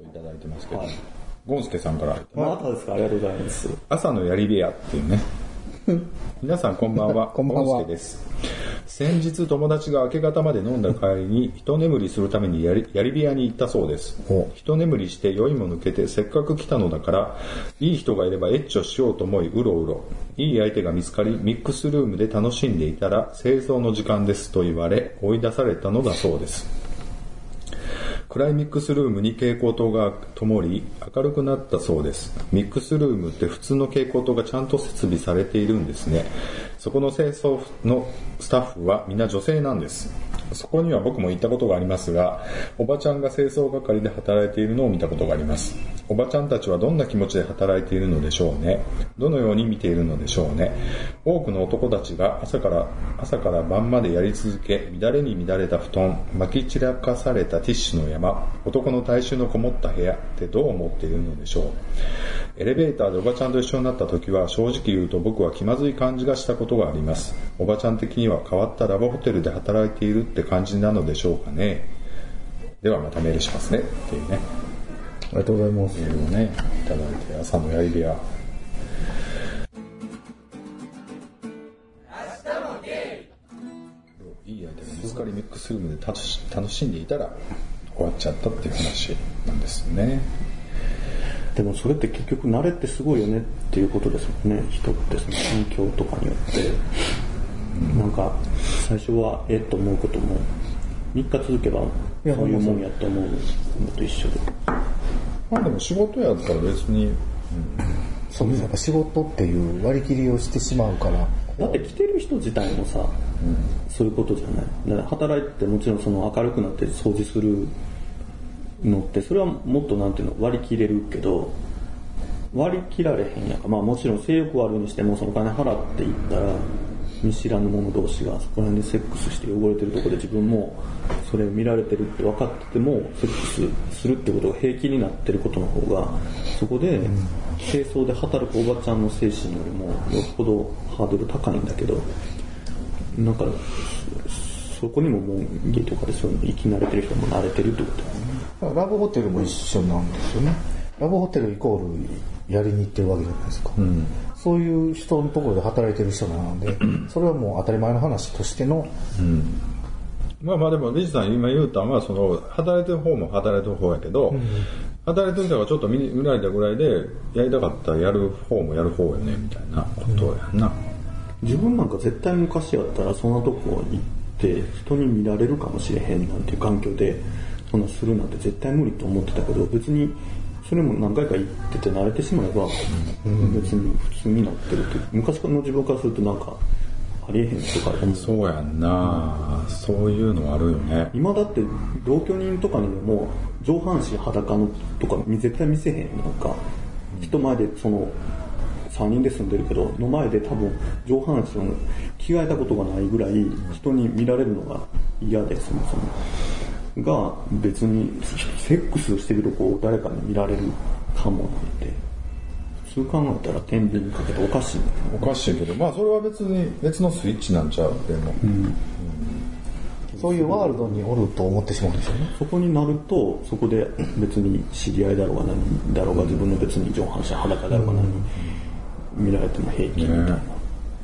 いただいてますけど、ゴンスケさんから、またですか？ありがとうございます。朝のやり部屋っていうね。皆さんこんばんは。こんばんはゴンスケです。先日友達が明け方まで飲んだ帰りに一眠りするためにやりやり部屋に行ったそうです。一眠りして酔いも抜けてせっかく来たのだから、いい人がいればエッチをしようと思いうろうろ。いい相手が見つかり、ミックスルームで楽しんでいたら、清掃の時間ですと言われ、追い出されたのだそうです。クライミックスルームに蛍光灯が灯り明るくなったそうです。ミックスルームって普通の蛍光灯がちゃんと設備されているんですね。そこの清掃のスタッフはみんな女性なんです。そこには僕も行ったことがありますが、おばちゃんが清掃係で働いているのを見たことがあります。おばちゃんたちはどんな気持ちで働いているのでしょうね？どのように見ているのでしょうね？多くの男たちが朝から、朝から晩までやり続け、乱れに乱れた布団、巻き散らかされたティッシュの山、男の体臭のこもった部屋ってどう思っているのでしょう？エレベーターでおばちゃんと一緒になった時は正直言うと僕は気まずい感じがしたことがあります。おばちゃん的には変わったラブホテルで働いているって感じなのでしょうかね。ではまたメールしますね？っていうね。ありがとうございます。メールをね、いただいて、朝のやり部屋。いい相手が見つかりミックスルームで楽し楽しんでいたら終わっちゃったっていう話なんですよね。でもそれって結局慣れってすごいよねっていうことですもんね。人ってその環境とかによって。なんか、最初はえっと思うことも、3日続けば、そうやいうもんやと思うのと一緒で。まあでも仕事やったら別に、そうです。やっぱ仕事っていう割り切りをしてしまうから、だって来てる人自体もさ、そういうことじゃない。だから働いてもちろんその明るくなって掃除するのって、それはもっとなんていうの、割り切れるけど、割り切られへんやんか。まあもちろん性欲はあるにしても、そのお金払っていったら、見知らぬ者同士がそこら辺でセックスして汚れてるところで自分もそれ見られてるって分かっててもセックスするってことが平気になってることの方がそこで清掃で働くおばちゃんの精神よりもよっぽどハードル高いんだけどなんかそそこにももう家とかでそういうの生き慣れてる人も慣れてるってことだねラブホテルも一緒なんですよね。ラブホテルイコールやりに行ってるわけじゃないですか。そういう人のところで働いてる人なので、それはもう当たり前の話としての、まあまあでも、リジさん今言うたんは、その、働いてる方も働いてる方やけど、働いてる人がちょっと見見られたぐらいで、やりたかったらやる方もやる方よね、みたいなことやん。な。自分なんか絶対昔やったらそんなとこ行って人に見られるかもしれへんなんていう環境でそんなするなんて絶対無理と思ってたけど別にそれも何回か行ってて慣れてしまえば別に普通になってるっていう。昔の自分からするとなんかありえへんとか。そうやんな。そういうのあるよね。今だって同居人とかにも上半身裸のとか絶対見せへんなんか。人前でその3人で住んでるけどの前で多分上半身を着替えたことがないぐらい人に見られるのが嫌でそもそもが別にセックスしてるとこを誰かに見られるかもなんて普通考えたら天秤にかけておかしいんだけどおかしいけど、まあそれは別に別のスイッチなんちゃうでも。そういうワールドにおると思ってしまうんでしょうね。そこになると、そこで別に知り合いだろうが何だろうが自分の別に上半身裸だろうが何見られても平気みたいな。ね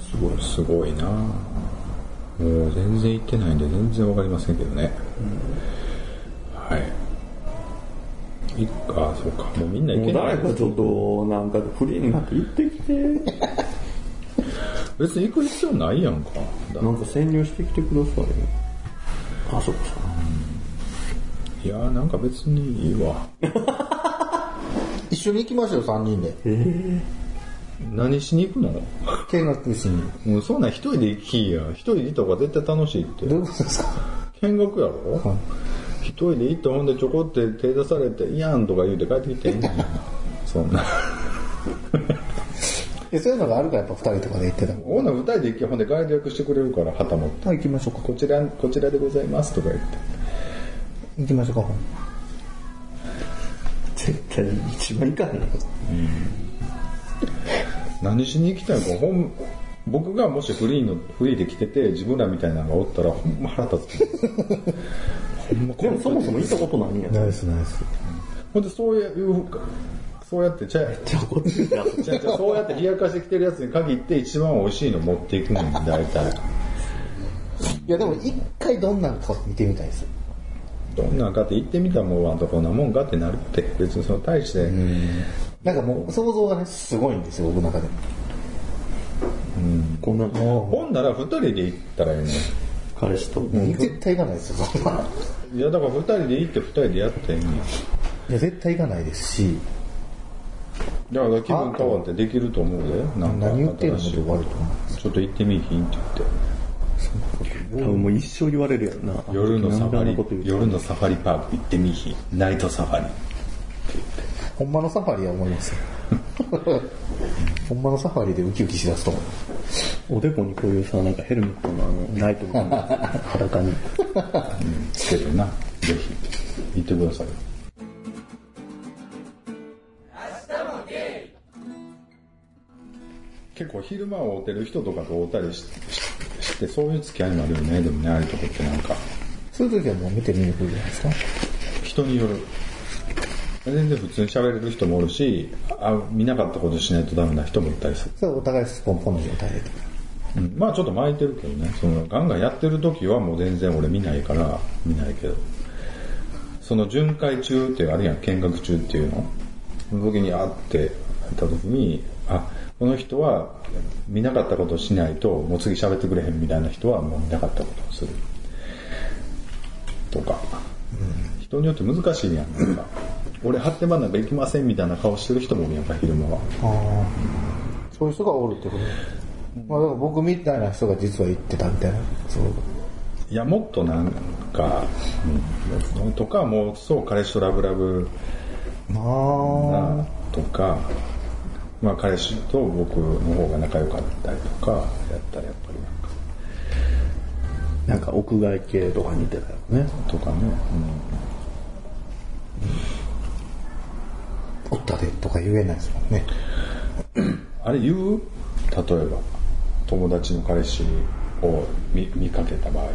すごい。すごいなもう全然行ってないんで全然わかりませんけどね。はい。いっか、そうか。もうみんな行もうけない誰。かちょっと、なんかフリーになって行ってきて、別に行く必要ないやんか。だなんか潜入してきてくださいよ。あそこさん。いやーなんか別にいいわ。一緒に行きましょう、3人で。何しに行くの？見学しに。もうそんなん一人で行きや。一人で行った方が絶対楽しいって。どういうことですか？見学やろ？はい一人で行ったほんでちょこって手出されて、いやんとか言うて帰ってきていいん。そんな。えそういうのがあるからやっぱ2人とかで行ってたもん。ほんなら二人で行きほんでガイド役してくれるから、旗持って。あ、行きましょうか。こちら、こちらでございますとか言って。行きましょうか。絶対一番行かへんよ。何しに行きたいか、ほん、僕がもしフリーの、フリーで来てて、自分らみたいなのがおったら、ほんま腹立つ。そもそも行ったことないんやナイスナイス。ほんで、そういう、そうやって、ちゃじゃあこっちゃちゃそうやって冷やかしてきてるやつに限って一番美味しいの持っていくねん、大体。いやでも一回どんなんか見てみたいです。どんなんかって言ってみたらもんたこんなもんかってなるって、別にその大して、なんかもう想像がね、すごいんですよ、僕の中で。こんなのほんなら二人で行ったらええねん。彼氏と。絶対行かないですよ、そんな。いや、だから二人で行って二人でやってんねん。いや、絶対行かないですし、だから気分変わってできると思うで。なんか何言ってるので新しい終わると思ちょっと行ってみいひんって言って。多分もう一生言われるやろな。夜のサファリ夜のサファリパーク行ってみいひん。ナイトサファリ。う。ほんまのサファリは思いますよ。ほんまのサファリでウキウキしだすと思う。おでこにこういうさ、なんかヘルメットのあの、ナイトみたいな裸に。つけてな。ぜひ、行ってください。結構昼間を会うてる人とかと会うたりしして、そういう付き合いになるよね。でもね、ああいうとこってなんか、そういう時はもう見て見に来るじゃないですか？人による。全然普通に喋れる人もおるし、あ見なかったことしないとダメな人もいたりする。それお互いスポンポンの状態で。まあちょっと巻いてるけどね、そのガンガンやってる時はもう全然俺見ないから見ないけど、その巡回中っていうあるやん、見学中っていうの。その時に会って、会った時に、あ、この人は見なかったことをしないと、もう次喋ってくれへんみたいな人はもう見なかったことをする。とか。人によって難しいやん、なんか。俺発展場なんか行きませんみたいな顔してる人もやんか、昼間は。そういう人がおるってこと？まあだから僕みたいな人が実は言ってたみたいな。そう。いや、もっとなんか、うん、とか、もう、そう、彼氏とラブラブまなとか、まあ、彼氏と僕の方が仲良かったりとか、やったらやっぱりなんか、なんか屋外系とか似てたよね。とかね、あ、おったでとか言えないですもんね。うん。あれ言う？例えば、友達の彼氏を見見かけた場合、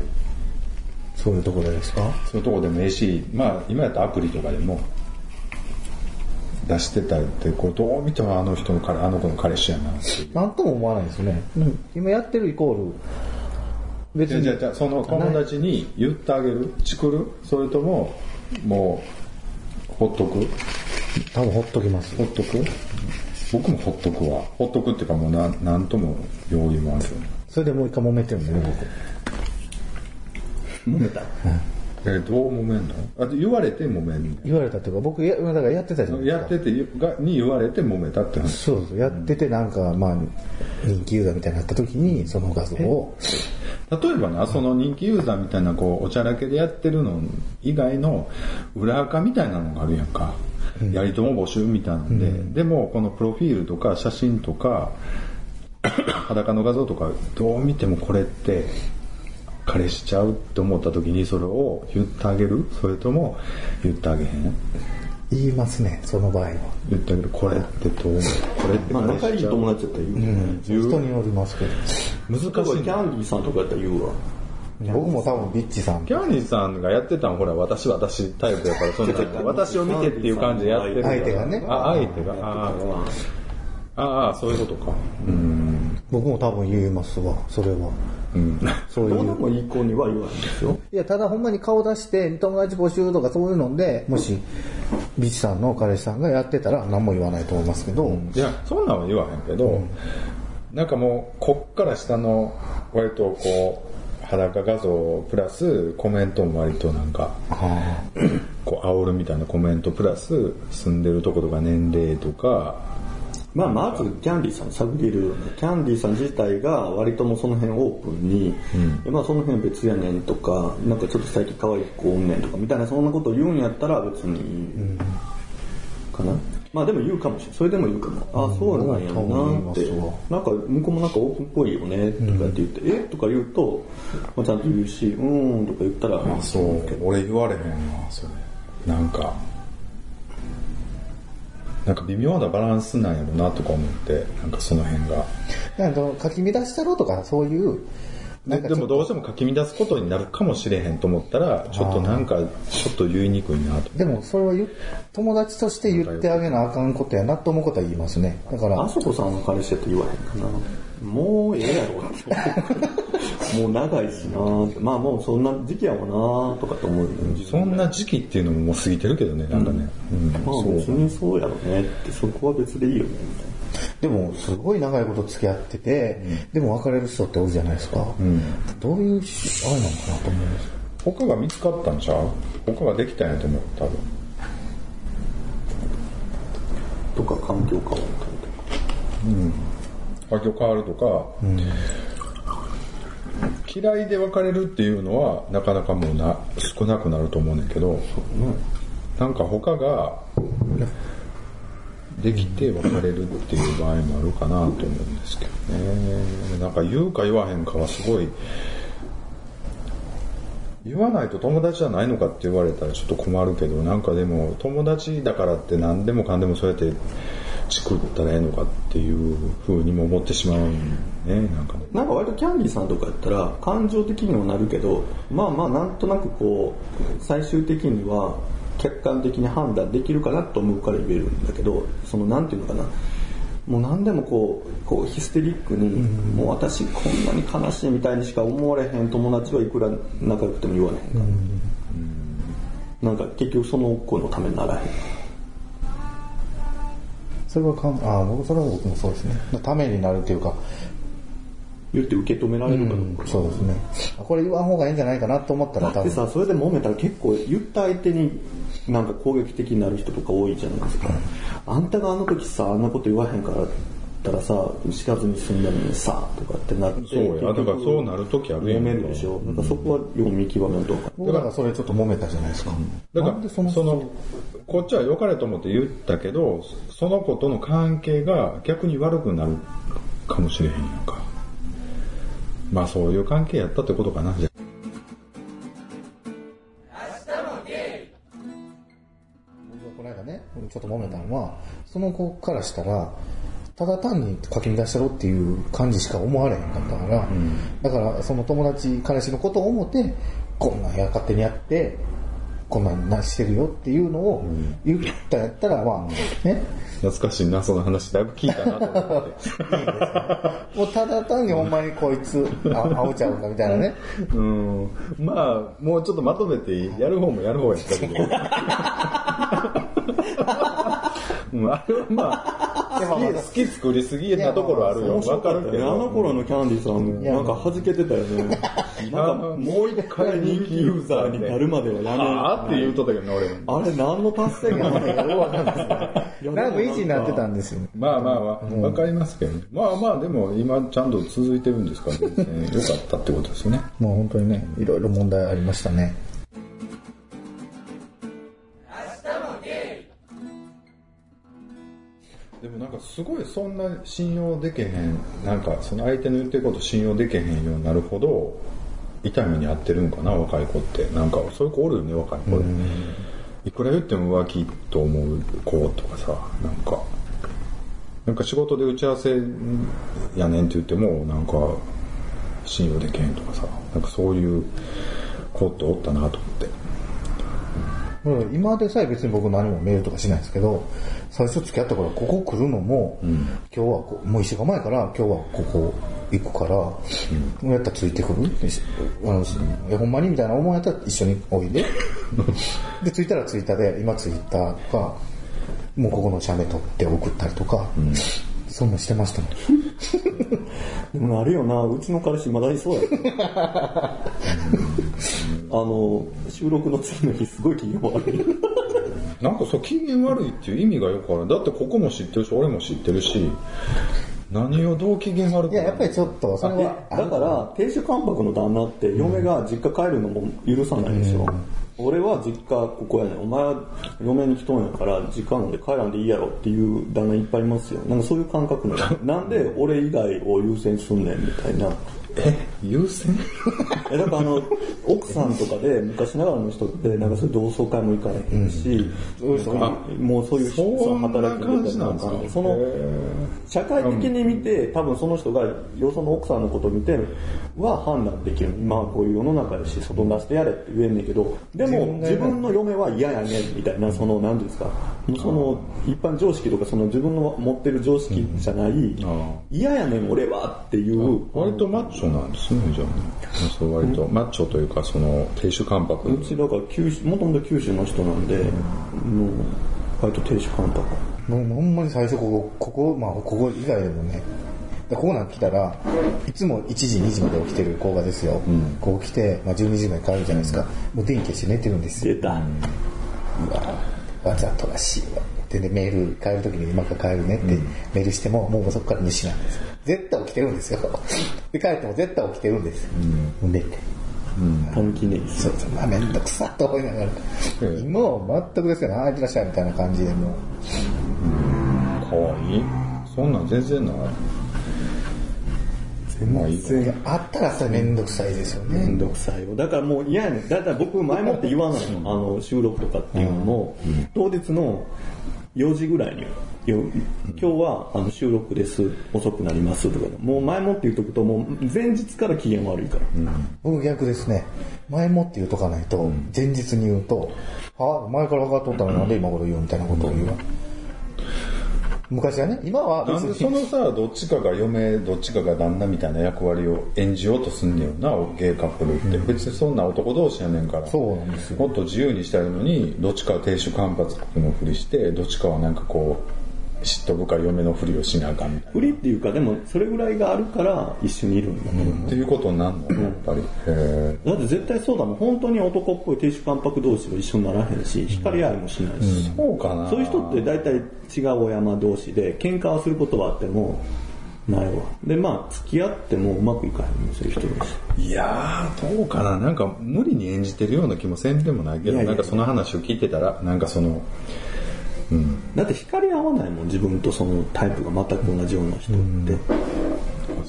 そういうところですか？そういうとこでもええし、まあ、今やったらアプリとかでも、出してたりって、こう、どう見てもあの人の彼、あの子の彼氏やな。なんとも思わないですよね。今やってるイコール、別に。じゃあじゃその友達に言ってあげる？チクる？それとももうほっとく？多分ほっときます。ほっとく？僕もほっとくわ。ほっとくっていうかもうなんなんとも用意もあるよねそれでもう一回揉めてるんでね、僕。揉めた？えどう揉めんの？あ言われて揉めん言われたっていうか、僕や、だからやってたじゃないですか。のやっててがに言われて揉めたって話。そうそう、やっててなんか、まあ、人気ユーザーみたいになった時に、その画像を、例えばな、その人気ユーザーみたいな、こう、おちゃらけでやってるの以外の裏垢みたいなのがあるやんか。やりとも募集みたいなんで、でも、このプロフィールとか写真とか、裸の画像とか、どう見てもこれって、彼氏ちゃうって思った時にそれを言ってあげる？それとも言ってあげへん？言いますね、その場合は。言ってあげる。これってどう思う？これってまあ仲いい友達だったら言う。言う人によりますけど。難しい。キャンディーさんとかやったら言うわ。僕も多分ビッチさんキ、ャンディーさんがやってたのほら、私、私タイプやから、そんな私を見てっていう感じでやってる。相手がねあ、相手が？ああ、ああ、そういうことか。うん。僕も多分言いますわ、それは。うん。そういう。どうでもいい子には言わないんですよ。いや、ただほんまに顔出して、友達募集とかそういうので、もし、ビッチさんの彼氏さんがやってたら何も言わないと思いますけど、いや、そんなんは言わへんけど、なんかもう、こっから下の、割とこう、裸画像プラスコメントも割となんか、あこう、煽るみたいなコメントプラス、住んでるとことか年齢とか、まあ、まずキャンディーさん探れるよね。キャンディーさん自体が割ともうその辺オープンに、まあその辺別やねんとか、なんかちょっと最近可愛い子おんねんとかみたいなそんなことを言うんやったら別にいいかな。まあでも言うかもしれない。それでも言うかも。あ、そうなんやなって。なんか向こうもなんかオープンっぽいよねとかって言って、え？とか言うと、まあ、ちゃんと言うし、うーんとか言ったら、あ、そう。俺言われへんな、それ。なんか、なんか微妙なバランスなんやろなとか思って、なんかその辺が。なんか書き乱したろとか、そういう、なんかでもどうしても書き乱すことになるかもしれへんと思ったら、ちょっとなんか、ちょっと言いにくいなと。でもそれは友達として言ってあげなあかんことやなと思うことは言いますね。だから、あそこさんの彼氏やって言わへんかな。もうええやろって。もう長いしなまあもうそんな時期やもんなとかと思うよね。そんな時期っていうのももう過ぎてるけどね、なんかね。うんまあ別にそうやろねって、そこは別でいいよね、みたいな。でもすごい長いこと付き合ってて、でも別れる人っておるじゃないですか。どういう、あれなのかなと思うんです。他が見つかったんちゃう？他ができたんやと思う、多分。とか環境変わったりとか。環境変わるとか、嫌いで別れるっていうのはなかなかもうな少なくなると思うねんけど、なんか他ができて別れるっていう場合もあるかなと思うんですけどね。なんか言うか言わへんかはすごい、言わないと友達じゃないのかって言われたらちょっと困るけど、なんかでも友達だからって何でもかんでもそうやって作ったらええのかっていう風にも思ってしまうね、なんかね。なんか割とキャンディーさんとかやったら感情的にもなるけどまあまあなんとなくこう最終的には客観的に判断できるかなと思うから言えるんだけどそのなんていうのかな。もう何でもこうこうヒステリックに、もう私こんなに悲しいみたいにしか思われへん友達はいくら仲良くても言われへんから、なんか結局その子のためにならへん。それはかん、あ僕、それは僕もそうですね。ためになるっていうか、言って受け止められるかどうか、そうですね。あこれ言わん方がいいんじゃないかなと思ったら多分。だってさ、それで揉めたら結構言った相手になんか攻撃的になる人とか多いじゃないですか。あんたがあの時さ、あんなこと言わへんからったらさ、知らずに済んだのにさ、とかってなって。そうやだからそうなる時あるやめるでしょ。だからそこはよう見極めんとか。僕だからそれちょっと揉めたじゃないですか。だからその、そのこっちは良かれと思って言ったけどその子との関係が逆に悪くなるかもしれへんやんかまあそういう関係やったってことかなじゃちょっと揉めたのは、その子からしたら、ただ単に書き乱したろっていう感じしか思われへんかったから、だからその友達、彼氏のことを思って、こんなんや勝手にやって、こんなんなしてるよっていうのを言ったんやったら、まあね、懐かしいなその話だいぶ聞いたなと思って。もうただ単にほんまにこいつ、あ、青ちゃうんだみたいなね。うん。まあもうちょっとまとめていいやる方もやる方やったけど うんあれはまあ好き好き作りすぎなところあるよわかるけあのど頃のキャンディーさん、なんか弾けてたよね。なんかもう一回人気ユーザーになるまではやめああって言うとったけどな俺もあれ何の達成感なのかよくわかんない ですね。なんか維持になってたんですよ。まあまあまあ、わかりますけどね。まあまあ、でも今ちゃんと続いてるんですから、ね、よかったってことですよね。もう本当にね、いろいろ問題ありましたね。でもなんかすごいそんな信用でけへん、なんかその相手の言ってること信用でけへんようになるほど、痛みに遭ってるんかな、若い子って。なんかそういう子おるよね、若い子で。いくら言っても浮気と思う子とかさ、なんか、なんか仕事で打ち合わせやねんって言っても、なんか信用でけへんとかさ、なんかそういう子っておったなと思って。うん今でさえ別に僕何もメールとかしないですけど、最初付き合ったからここ来るのも、今日はこう、もう一週間前から今日はここ行くから、もうやったらついてくる？あのいやほんまにみたいな思いやったら一緒においで。で、着いたら着いたで、今着いたとか、もうここの写メ撮って送ったりとか、そんなんしてましたもん。でもあるよな、うちの彼氏まだいそうや。あの、収録の次の日すごい機嫌悪い。なんかそう、機嫌悪いっていう意味がよくわからん。だってここも知ってるし、俺も知ってるし、何をどう機嫌悪くいや、やっぱりちょっと、それでは、だから、亭主関白の旦那って、嫁が実家帰るのも許さないでしょ。俺は実家ここやねん。お前は嫁に来とんやから、実家なんで帰らんでいいやろっていう旦那いっぱいいますよ。なんかそういう感覚なの。なんで俺以外を優先すんねんみたいな。え、優先？えだからあの奥さんとかで昔ながらの人ってなんかそういう同窓会も行かれへんし、そういうもうそういうそんなそう働き感じなんですか？その社会的に見て多分その人がよその奥さんのことを見ては判断できる。今はこういう世の中やし外に出してやれって言えんねんけどでも自分の嫁は嫌やねんみたいなその何ていうんですかその一般常識とかその自分の持ってる常識じゃない嫌やねん俺はっていう割とマッチョなんですね、じゃあね。そう割とマッチョというか、その、亭主関白。うちだから九州、もともと九州の人なんで、もう、割と亭主関白。もうほんまに最初ここ、ここ、まあここ以外でもね、でここなんて来たら、いつも1時、2時まで起きてる子がですよ。こう来て、まあ12時まで帰るじゃないですか。もう電気消して寝てるんですよ。出た。うわわざとらしいわ。で、でメール、帰るときに今から帰るねってメールしても、もうそこから西なんです。絶対起きてるんですよ。で、帰っても絶対起きてるんです。もう寝て。短期ネギそうそう、まあめんどくさと思いながら。うん今は全くですよね、ああ、いらっしゃいみたいな感じでもう。かわいいそんなん全然ない。まあいいわいやあったらそれめんどくさいですよね。めんどくさいよ。だからもう嫌やねん。だから僕前もって言わないの。あの、収録とかっていうのも、当日の4時ぐらいに、よ今日はあの収録です。遅くなりますとか。もう前もって言うとくと、もう前日から機嫌悪いから。僕逆ですね。前もって言うとかないと、前日に言うと、あ、前から分かっとったのになんで今頃言うみたいなことを言うわ。昔はね、今は別なんでそに。のさ、どっちかが嫁、どっちかが旦那みたいな役割を演じようとすんねよな、ゲイカップルって。別にそんな男同士やねんから。そうなんですよ。もっと自由にしたいのに、どっちかは亭主関白のふりして、どっちかはなんかこう、嫉妬深い嫁のふりをしなあかんみたいな。不利っていうか、でもそれぐらいがあるから一緒にいるんだと思う。っていうことになるのやっぱり。へだって絶対そうだもん。本当に男っぽい亭主関白同士は一緒にならへんし、光り合いもしないし。ーそうかなそういう人って大体違う親山同士で喧嘩はすることはあってもないわ。で、まあ付き合ってもうまくいかへんのそういう人だし。いやー、どうかな。なんか無理に演じてるような気もせんでもないけど、なんかその話を聞いてたら、なんかその、うん。だって光り合わないもん、自分とそのタイプが全く同じような人って。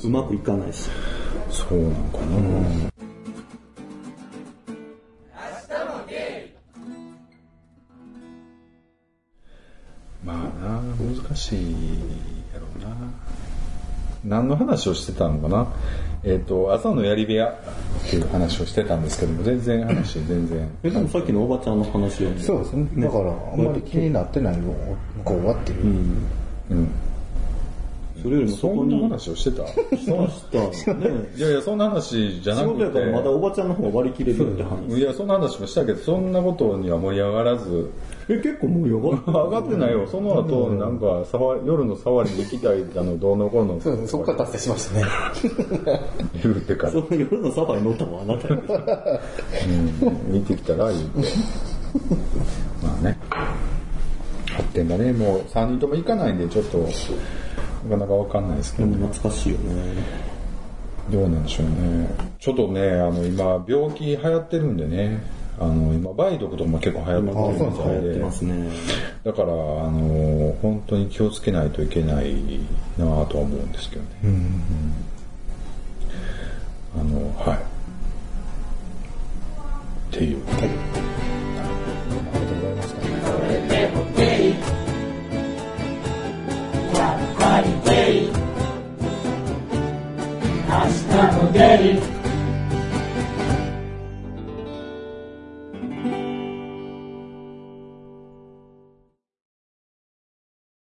うまくいかないし。そうなんかな。まあな、難しい。何の話をしてたのかな？えっ、と、朝のやり部屋っていう話をしてたんですけども、全然話、全然。え、でもさっきのおばちゃんの話よね。そうですね。だから、あんまり気になってないよ、向こうはっていう。うん。それよりもそそんなこに。話をしてた？そうした。ね。いやいや、そんな話じゃな仕くて。事やからまだおばちゃんの方が割り切れるって話。いや、そんな話もしたけど、そんなことには盛り上がらず、え、結構盛り上がる。上がってないよ。その後、なんか、さわ夜のサワリに行きたいだの、どうのこうの。そうですね、そこから達成しましたね。言うてからそ、の夜のサファに乗ったのはあなたうん、見てきたら言うて。まあね。発展がね、もう3人とも行かないんで、ちょっと、なかなかわかんないですけど、懐かしいよね。どうなんでしょうね。ちょっとね、あの、今、病気流行ってるんでね、あの、今、梅毒とかも結構流行ってるみたいでま、すね。だから、あの、本当に気をつけないといけないなぁとは思うんですけどね。あの、はい。っていう。ありがとうございました。